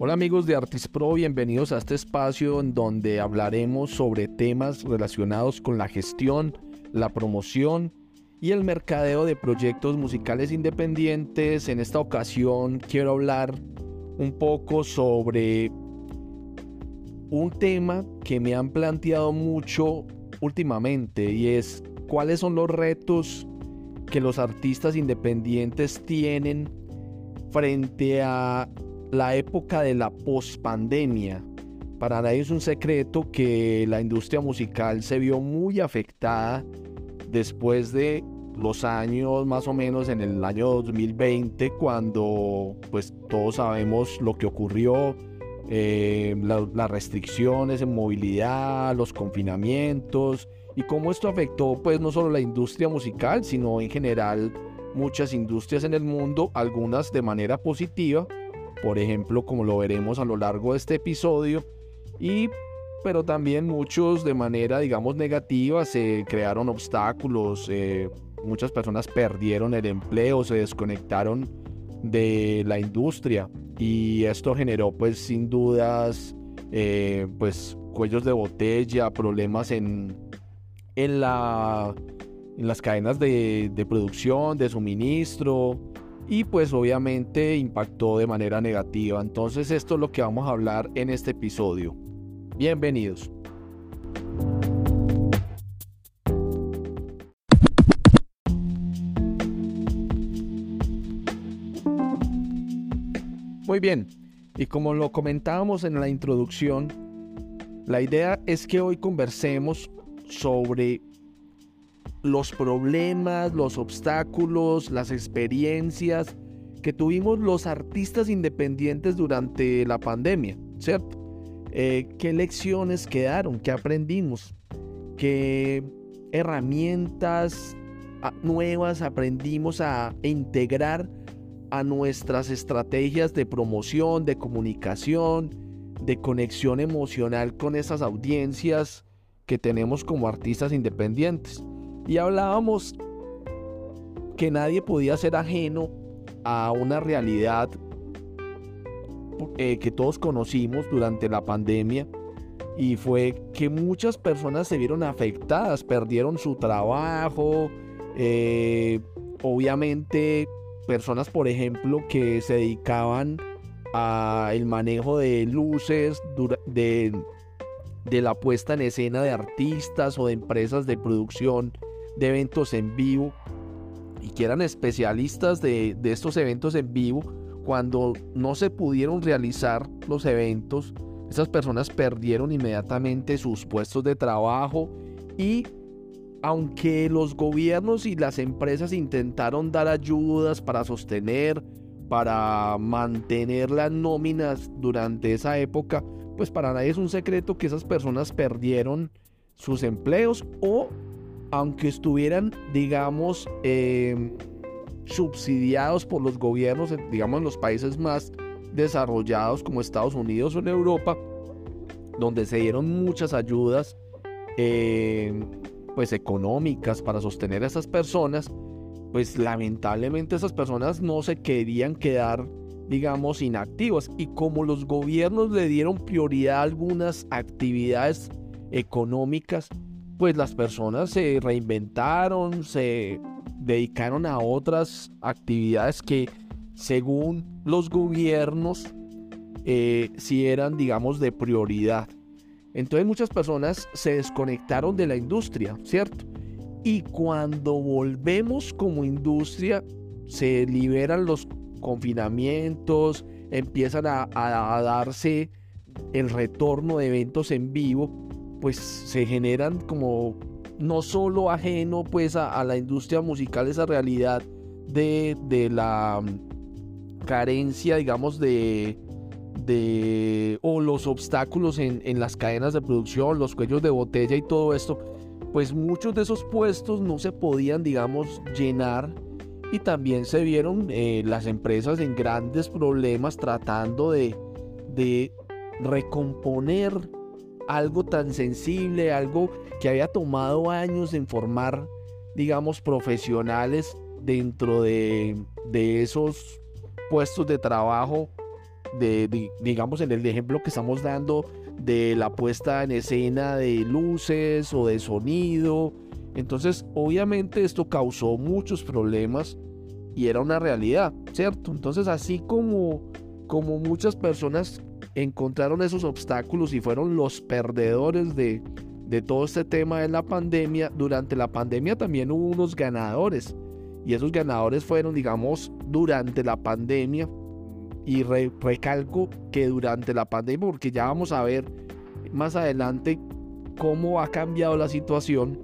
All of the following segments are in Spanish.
Hola amigos de Artis Pro, bienvenidos a este espacio en donde hablaremos sobre temas relacionados con la gestión, la promoción y el mercadeo de proyectos musicales independientes. En esta ocasión quiero hablar un poco sobre un tema que me han planteado mucho últimamente y es cuáles son los retos que los artistas independientes tienen frente a la época de la pospandemia. Para nadie es un secreto que la industria musical se vio muy afectada después de los años más o menos en el año 2020 cuando pues todos sabemos lo que ocurrió eh, las restricciones en movilidad los confinamientos y cómo esto afectó pues no solo la industria musical sino en general muchas industrias en el mundo algunas de manera positiva por ejemplo como lo veremos a lo largo de este episodio. Y pero también muchos de manera, digamos, negativa, se crearon obstáculos, eh, muchas personas perdieron el empleo, se desconectaron de la industria. Y esto generó pues sin dudas eh, pues cuellos de botella, problemas en, en, la, en las cadenas de, de producción, de suministro y pues obviamente impactó de manera negativa. Entonces esto es lo que vamos a hablar en este episodio. Bienvenidos. Muy bien, y como lo comentábamos en la introducción, la idea es que hoy conversemos sobre los problemas, los obstáculos, las experiencias que tuvimos los artistas independientes durante la pandemia, ¿cierto? Eh, qué lecciones quedaron, qué aprendimos, qué herramientas ah, nuevas aprendimos a integrar a nuestras estrategias de promoción, de comunicación, de conexión emocional con esas audiencias que tenemos como artistas independientes. Y hablábamos que nadie podía ser ajeno a una realidad eh, que todos conocimos durante la pandemia y fue que muchas personas se vieron afectadas, perdieron su trabajo, eh, obviamente personas por ejemplo que se dedicaban al manejo de luces, de, de la puesta en escena de artistas o de empresas de producción de eventos en vivo y que eran especialistas de, de estos eventos en vivo cuando no se pudieron realizar los eventos, esas personas perdieron inmediatamente sus puestos de trabajo y aunque los gobiernos y las empresas intentaron dar ayudas para sostener, para mantener las nóminas durante esa época, pues para nadie es un secreto que esas personas perdieron sus empleos o aunque estuvieran, digamos, eh, subsidiados por los gobiernos, digamos, en los países más desarrollados como Estados Unidos o en Europa, donde se dieron muchas ayudas eh, pues económicas para sostener a esas personas, pues lamentablemente esas personas no se querían quedar digamos inactivas. Y como los gobiernos le dieron prioridad a algunas actividades económicas, pues las personas se reinventaron, se dedicaron a otras actividades que según los gobiernos eh, si eran, digamos, de prioridad. Entonces muchas personas se desconectaron de la industria, ¿cierto? Y cuando volvemos como industria, se liberan los confinamientos, empiezan a, a darse el retorno de eventos en vivo, pues se generan como no solo ajeno pues a, la industria musical esa realidad de, la mm, carencia digamos de, de o los obstáculos en, las cadenas de producción, los cuellos de botella y todo esto, pues muchos de esos puestos no se podían digamos llenar y también se vieron eh, las empresas en grandes problemas tratando de, de recomponer algo tan sensible, algo que había tomado años en formar, digamos, profesionales dentro de, esos puestos de trabajo de, digamos, en el ejemplo que estamos dando de la puesta en escena de luces o de sonido. Entonces, obviamente esto causó muchos problemas y era una realidad, ¿cierto? Entonces, así como, como muchas personas encontraron esos obstáculos y fueron los perdedores de, de todo este tema de la pandemia, durante la pandemia también hubo unos ganadores. Y esos ganadores fueron, digamos, durante la pandemia. Y recalco que durante la pandemia, porque ya vamos a ver más adelante cómo ha cambiado la situación.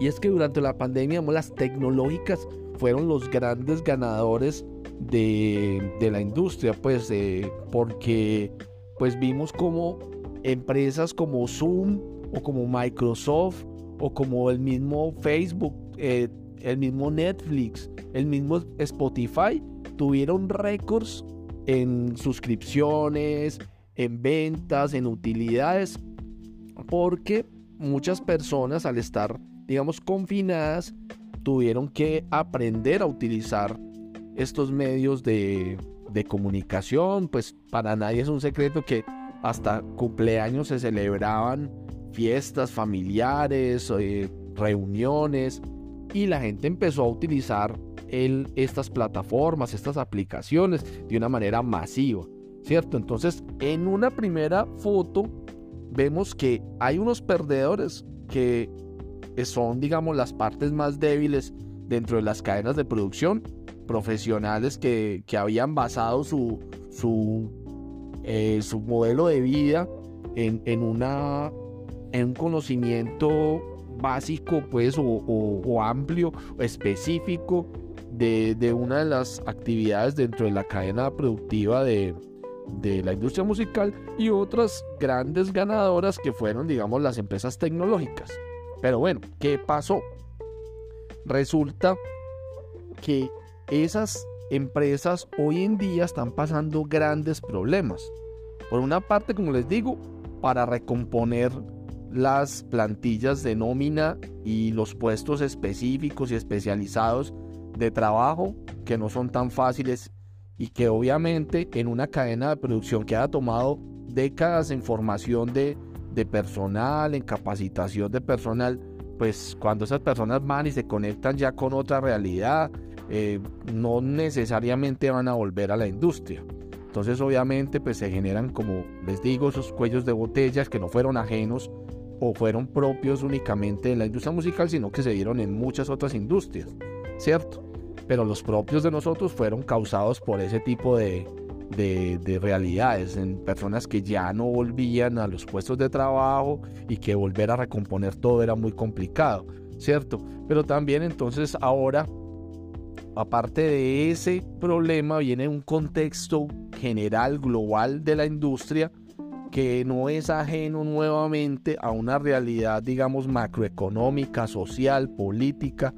Y es que durante la pandemia las tecnológicas fueron los grandes ganadores de, de la industria, pues porque pues vimos como empresas como Zoom o como Microsoft o como el mismo Facebook, eh, el mismo Netflix, el mismo Spotify tuvieron récords en suscripciones, en ventas, en utilidades, porque muchas personas al estar, digamos, confinadas, tuvieron que aprender a utilizar estos medios de, de comunicación, pues para nadie es un secreto que hasta cumpleaños se celebraban fiestas familiares, eh, reuniones, y la gente empezó a utilizar estas plataformas, estas aplicaciones de una manera masiva, ¿cierto? Entonces, en una primera foto vemos que hay unos perdedores que son, digamos, las partes más débiles dentro de las cadenas de producción, profesionales que, habían basado su, su, eh, su modelo de vida en, en, una, en un conocimiento básico, pues, o, amplio, o específico de, una de las actividades dentro de la cadena productiva de, de la industria musical y otras grandes ganadoras que fueron, digamos, las empresas tecnológicas. Pero bueno, ¿qué pasó? Resulta que esas empresas hoy en día están pasando grandes problemas. Por una parte, como les digo, para recomponer las plantillas de nómina y los puestos específicos y especializados de trabajo que no son tan fáciles y que obviamente en una cadena de producción que ha tomado décadas en formación de, personal, en capacitación de personal, pues cuando esas personas van y se conectan ya con otra realidad, eh, no necesariamente van a volver a la industria. Entonces obviamente pues se generan como les digo esos cuellos de botellas que no fueron ajenos o fueron propios únicamente de la industria musical, sino que se dieron en muchas otras industrias, ¿cierto? Pero los propios de nosotros fueron causados por ese tipo de, de, realidades, en personas que ya no volvían a los puestos de trabajo y que volver a recomponer todo era muy complicado, ¿cierto? Pero también entonces ahora, aparte de ese problema, viene un contexto general, global de la industria, que no es ajeno nuevamente a una realidad, digamos, macroeconómica, social, política,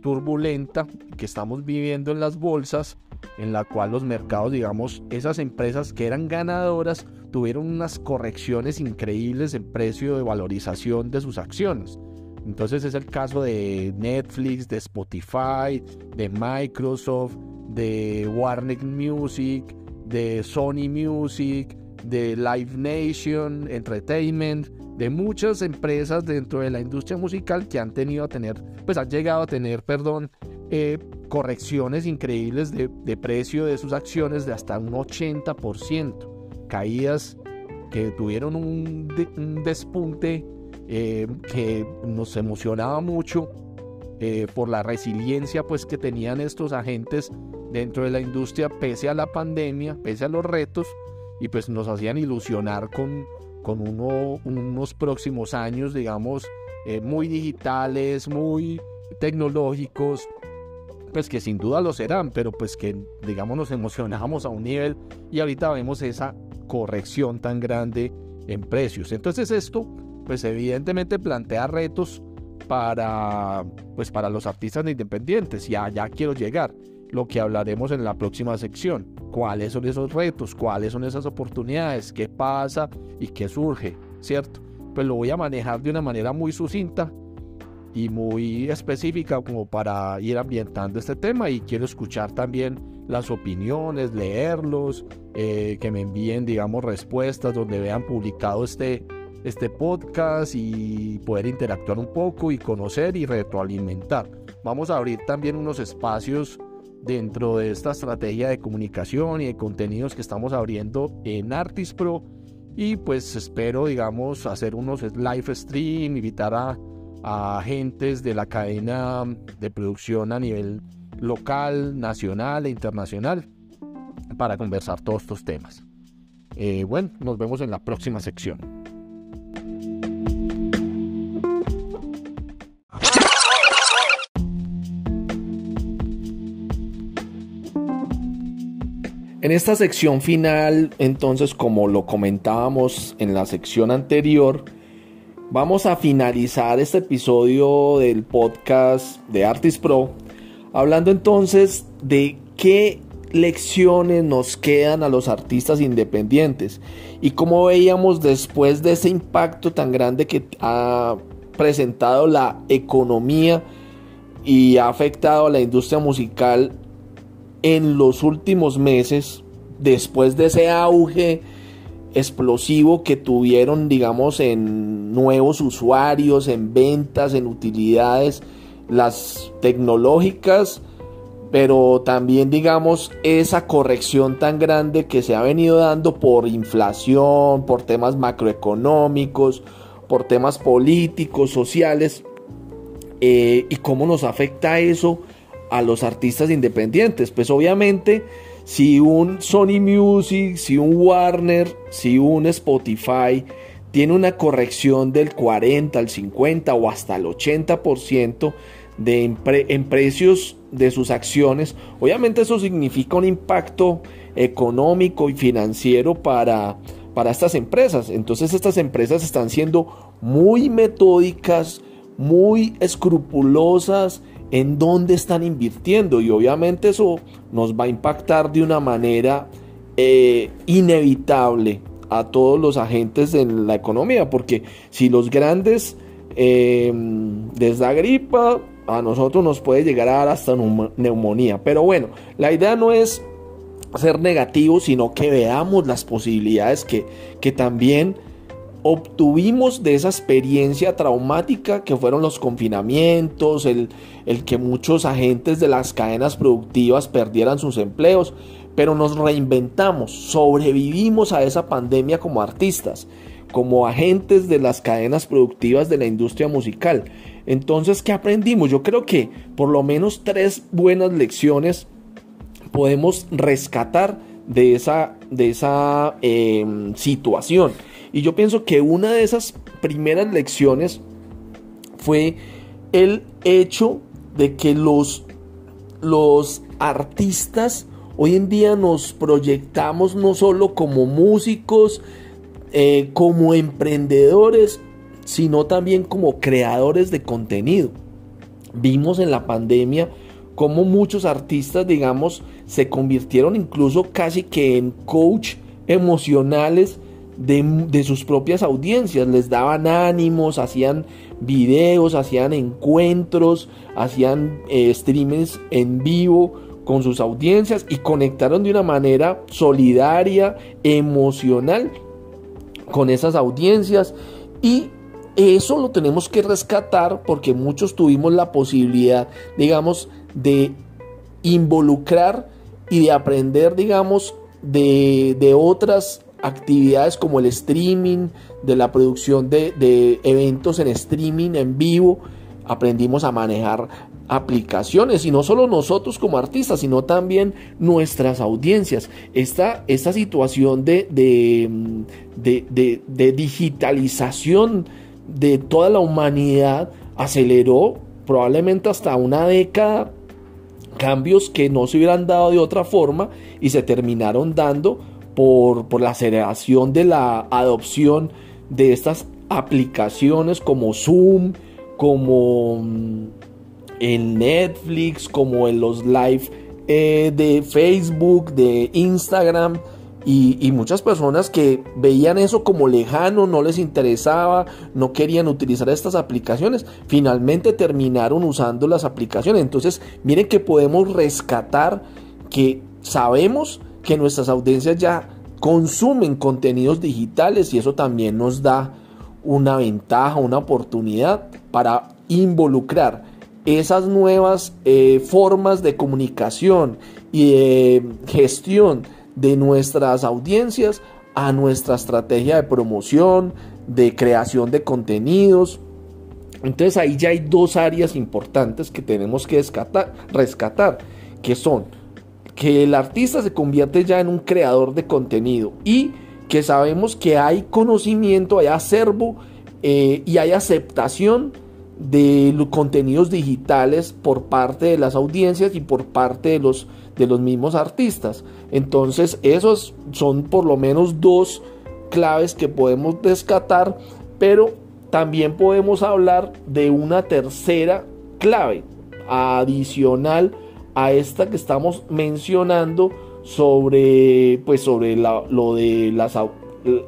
turbulenta que estamos viviendo en las bolsas, en la cual los mercados, digamos, esas empresas que eran ganadoras tuvieron unas correcciones increíbles en precio de valorización de sus acciones. Entonces es el caso de Netflix, de Spotify, de Microsoft, de Warner Music, de Sony Music, de Live Nation, Entertainment, de muchas empresas dentro de la industria musical que han tenido a tener, pues han llegado a tener, perdón, eh, correcciones increíbles de, precio de sus acciones de hasta un 80%, caídas que tuvieron un, despunte eh, que nos emocionaba mucho eh, por la resiliencia pues que tenían estos agentes dentro de la industria pese a la pandemia, pese a los retos y pues nos hacían ilusionar con, unos próximos años, digamos, eh, muy digitales, muy tecnológicos, pues que sin duda lo serán, pero pues que digamos nos emocionamos a un nivel y ahorita vemos esa corrección tan grande en precios. Entonces esto pues evidentemente plantea retos para pues para los artistas independientes, ya ya quiero llegar lo que hablaremos en la próxima sección. ¿Cuáles son esos retos? ¿Cuáles son esas oportunidades? ¿Qué pasa y qué surge? ¿Cierto? Pues lo voy a manejar de una manera muy sucinta y muy específica como para ir ambientando este tema y quiero escuchar también las opiniones, leerlos, eh, que me envíen, digamos, respuestas donde vean publicado este, este podcast y poder interactuar un poco y conocer y retroalimentar. Vamos a abrir también unos espacios dentro de esta estrategia de comunicación y de contenidos que estamos abriendo en Artis Pro y pues espero digamos hacer unos live stream, invitar a agentes de la cadena de producción a nivel local, nacional e internacional para conversar todos estos temas. Eh, bueno, nos vemos en la próxima sección. En esta sección final, entonces, como lo comentábamos en la sección anterior, Vamos a finalizar este episodio del podcast de Artis Pro hablando entonces de qué lecciones nos quedan a los artistas independientes y cómo veíamos después de ese impacto tan grande que ha presentado la economía y ha afectado a la industria musical en los últimos meses después de ese auge explosivo que tuvieron, digamos, en nuevos usuarios, en ventas, en utilidades, las tecnológicas, pero también, digamos, esa corrección tan grande que se ha venido dando por inflación, por temas macroeconómicos, por temas políticos, sociales, eh, y cómo nos afecta eso a los artistas independientes. Pues obviamente si un Sony Music, si un Warner, si un Spotify tiene una corrección del 40 al 50 o hasta el 80% de en precios de sus acciones, obviamente eso significa un impacto económico y financiero para, para estas empresas. Entonces estas empresas están siendo muy metódicas, muy escrupulosas en dónde están invirtiendo. Y obviamente eso nos va a impactar de una manera eh, inevitable a todos los agentes en la economía porque si los grandes eh, les da gripa a nosotros nos puede llegar a dar hasta neumonía. Pero bueno la idea no es ser negativo sino que veamos las posibilidades que, que también obtuvimos de esa experiencia traumática que fueron los confinamientos, el, el, que muchos agentes de las cadenas productivas perdieran sus empleos, pero nos reinventamos, sobrevivimos a esa pandemia como artistas, como agentes de las cadenas productivas de la industria musical. Entonces, ¿qué aprendimos? Yo creo que por lo menos tres buenas lecciones podemos rescatar de esa, de esa em, situación. Y yo pienso que una de esas primeras lecciones fue el hecho de que los, los artistas hoy en día nos proyectamos no solo como músicos, eh, como emprendedores, sino también como creadores de contenido. Vimos en la pandemia cómo muchos artistas, digamos, se convirtieron incluso casi que en coach emocionales de, sus propias audiencias, les daban ánimos, hacían videos, hacían encuentros, hacían eh, en vivo con sus audiencias y conectaron de una manera solidaria, emocional con esas audiencias. Y eso lo tenemos que rescatar porque muchos tuvimos la posibilidad, digamos, de involucrar y de aprender, digamos, de, de otras actividades como el streaming, de la producción de, eventos en streaming, en vivo. Aprendimos a manejar aplicaciones y no solo nosotros como artistas, sino también nuestras audiencias. Esta, esta situación de, de, de, digitalización de toda la humanidad aceleró probablemente hasta una década cambios que no se hubieran dado de otra forma y se terminaron dando por, la aceleración de la adopción de estas aplicaciones como Zoom, como mm, en Netflix, como en los live eh, de Facebook, de Instagram, Y, muchas personas que veían eso como lejano, no les interesaba, no querían utilizar estas aplicaciones, finalmente terminaron usando las aplicaciones. Entonces, miren que podemos rescatar que sabemos que nuestras audiencias ya consumen contenidos digitales y eso también nos da una ventaja, una oportunidad para involucrar esas nuevas eh, formas de comunicación y de gestión de nuestras audiencias a nuestra estrategia de promoción, de creación de contenidos. Entonces ahí ya hay dos áreas importantes que tenemos que rescatar, que son que el artista se convierte ya en un creador de contenido y que sabemos que hay conocimiento, hay acervo eh, y hay aceptación de los contenidos digitales por parte de las audiencias y por parte de los, de los mismos artistas. Entonces, esos son por lo menos dos claves que podemos descatar, pero también podemos hablar de una tercera clave adicional a esta que estamos mencionando sobre pues sobre lo de las,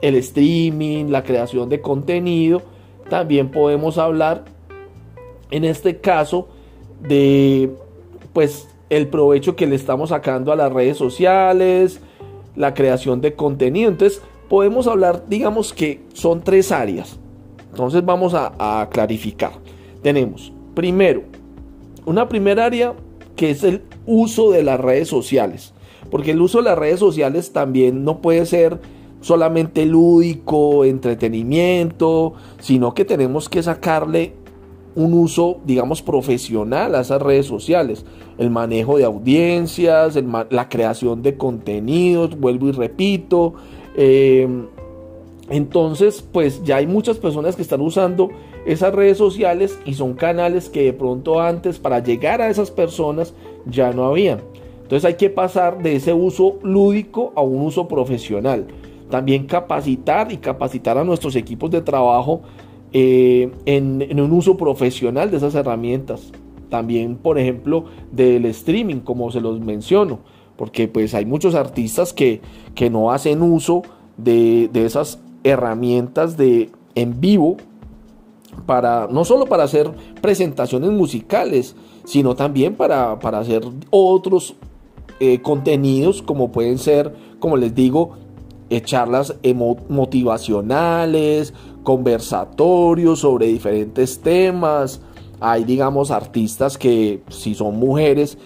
el streaming, la creación de contenido, también podemos hablar en este caso de pues el provecho que le estamos sacando a las redes sociales, la creación de contenido. Entonces podemos hablar, digamos que son tres áreas. Entonces vamos a, a clarificar. Tenemos primero, una primera área que es el uso de las redes sociales. Porque el uso de las redes sociales también no puede ser solamente lúdico, entretenimiento, sino que tenemos que sacarle un uso, digamos, profesional a esas redes sociales. El manejo de audiencias, la creación de contenidos, vuelvo y repito. Em, entonces, pues ya hay muchas personas que están usando esas redes sociales y son canales que de pronto antes para llegar a esas personas ya no habían. Entonces hay que pasar de ese uso lúdico a un uso profesional. También capacitar y capacitar a nuestros equipos de trabajo eh, en, un uso profesional de esas herramientas. También, por ejemplo, del streaming, como se los menciono, porque pues hay muchos artistas que, que no hacen uso de, esas herramientas de en vivo para no solo para hacer presentaciones musicales, sino también para, hacer otros eh, contenidos como pueden ser, como les digo, eh, charlas motivacionales, conversatorios sobre diferentes temas. Hay, digamos, artistas que si son mujeres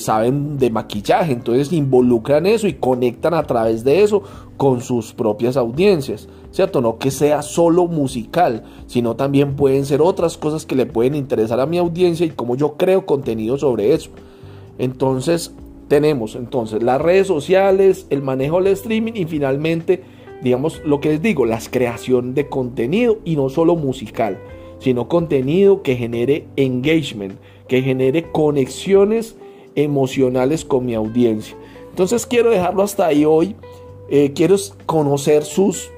saben de maquillaje, entonces involucran eso y conectan a través de eso con sus propias audiencias, ¿cierto? No que sea solo musical, sino también pueden ser otras cosas que le pueden interesar a mi audiencia y como yo creo contenido sobre eso. Entonces, tenemos entonces las redes sociales, el manejo del streaming y finalmente digamos, lo que les digo, la creación de contenido y no solo musical, sino contenido que genere engagement, que genere conexiones emocionales con mi audiencia. Entonces quiero dejarlo hasta ahí hoy. Eh, quiero conocer sus,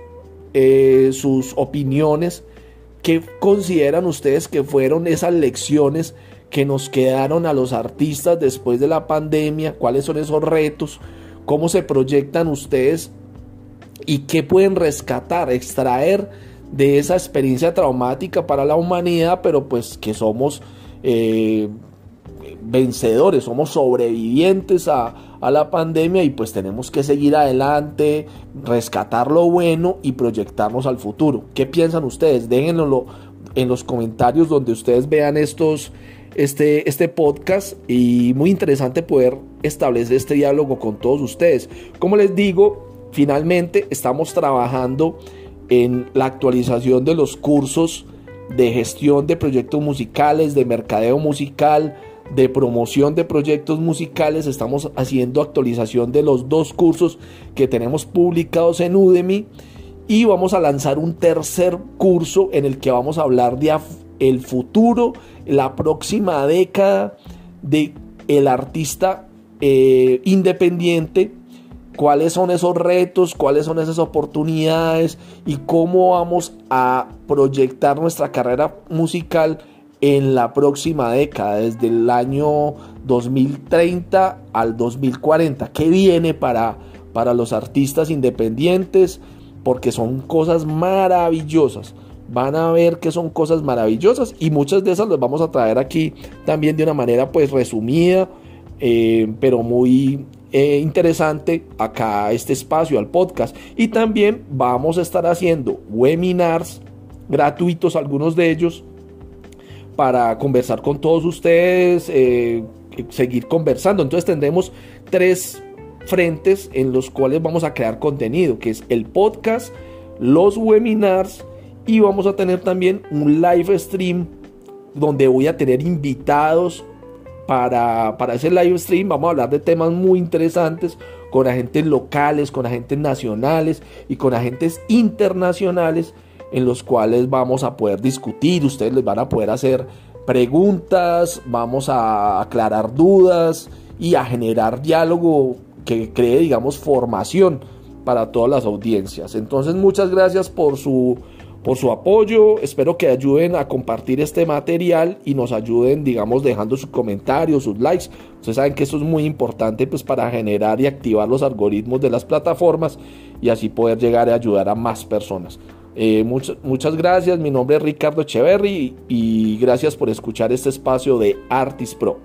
eh, sus opiniones. ¿Qué consideran ustedes que fueron esas lecciones que nos quedaron a los artistas después de la pandemia? ¿Cuáles son esos retos? ¿Cómo se proyectan ustedes y qué pueden rescatar, extraer de esa experiencia traumática para la humanidad, pero pues que somos eh, vencedores, somos sobrevivientes a, a, la pandemia y pues tenemos que seguir adelante, rescatar lo bueno y proyectarnos al futuro. ¿Qué piensan ustedes? Déjenlo en los comentarios donde ustedes vean estos, este, este podcast y muy interesante poder establecer este diálogo con todos ustedes. Como les digo, Finalmente, estamos trabajando en la actualización de los cursos de gestión de proyectos musicales, de mercadeo musical, de promoción de proyectos musicales. Estamos haciendo actualización de los dos cursos que tenemos publicados en Udemy y vamos a lanzar un tercer curso en el que vamos a hablar de el futuro, la próxima década de el artista eh, independiente cuáles son esos retos, cuáles son esas oportunidades y cómo vamos a proyectar nuestra carrera musical en la próxima década, desde el año 2030 al 2040. ¿Qué viene para, para los artistas independientes, porque son cosas maravillosas. Van a ver que son cosas maravillosas y muchas de esas las vamos a traer aquí también de una manera pues resumida, eh, pero muy eh, interesante acá a este espacio, al podcast. Y también vamos a estar haciendo webinars gratuitos, algunos de ellos, para conversar con todos ustedes, eh, seguir conversando. Entonces tendremos tres frentes en los cuales vamos a crear contenido, que es el podcast, los webinars y vamos a tener también un live stream donde voy a tener invitados para, para ese live stream. Vamos a hablar de temas muy interesantes con agentes locales, con agentes nacionales y con agentes internacionales en los cuales vamos a poder discutir, ustedes les van a poder hacer preguntas, vamos a aclarar dudas y a generar diálogo que cree, digamos, formación para todas las audiencias. Entonces, muchas gracias por su, por su apoyo. Espero que ayuden a compartir este material y nos ayuden, digamos, dejando sus comentarios, sus likes. Ustedes saben que eso es muy importante pues, para generar y activar los algoritmos de las plataformas y así poder llegar a ayudar a más personas. Eh, muchas, muchas gracias, mi nombre es Ricardo Echeverry y gracias por escuchar este espacio de Artis Pro.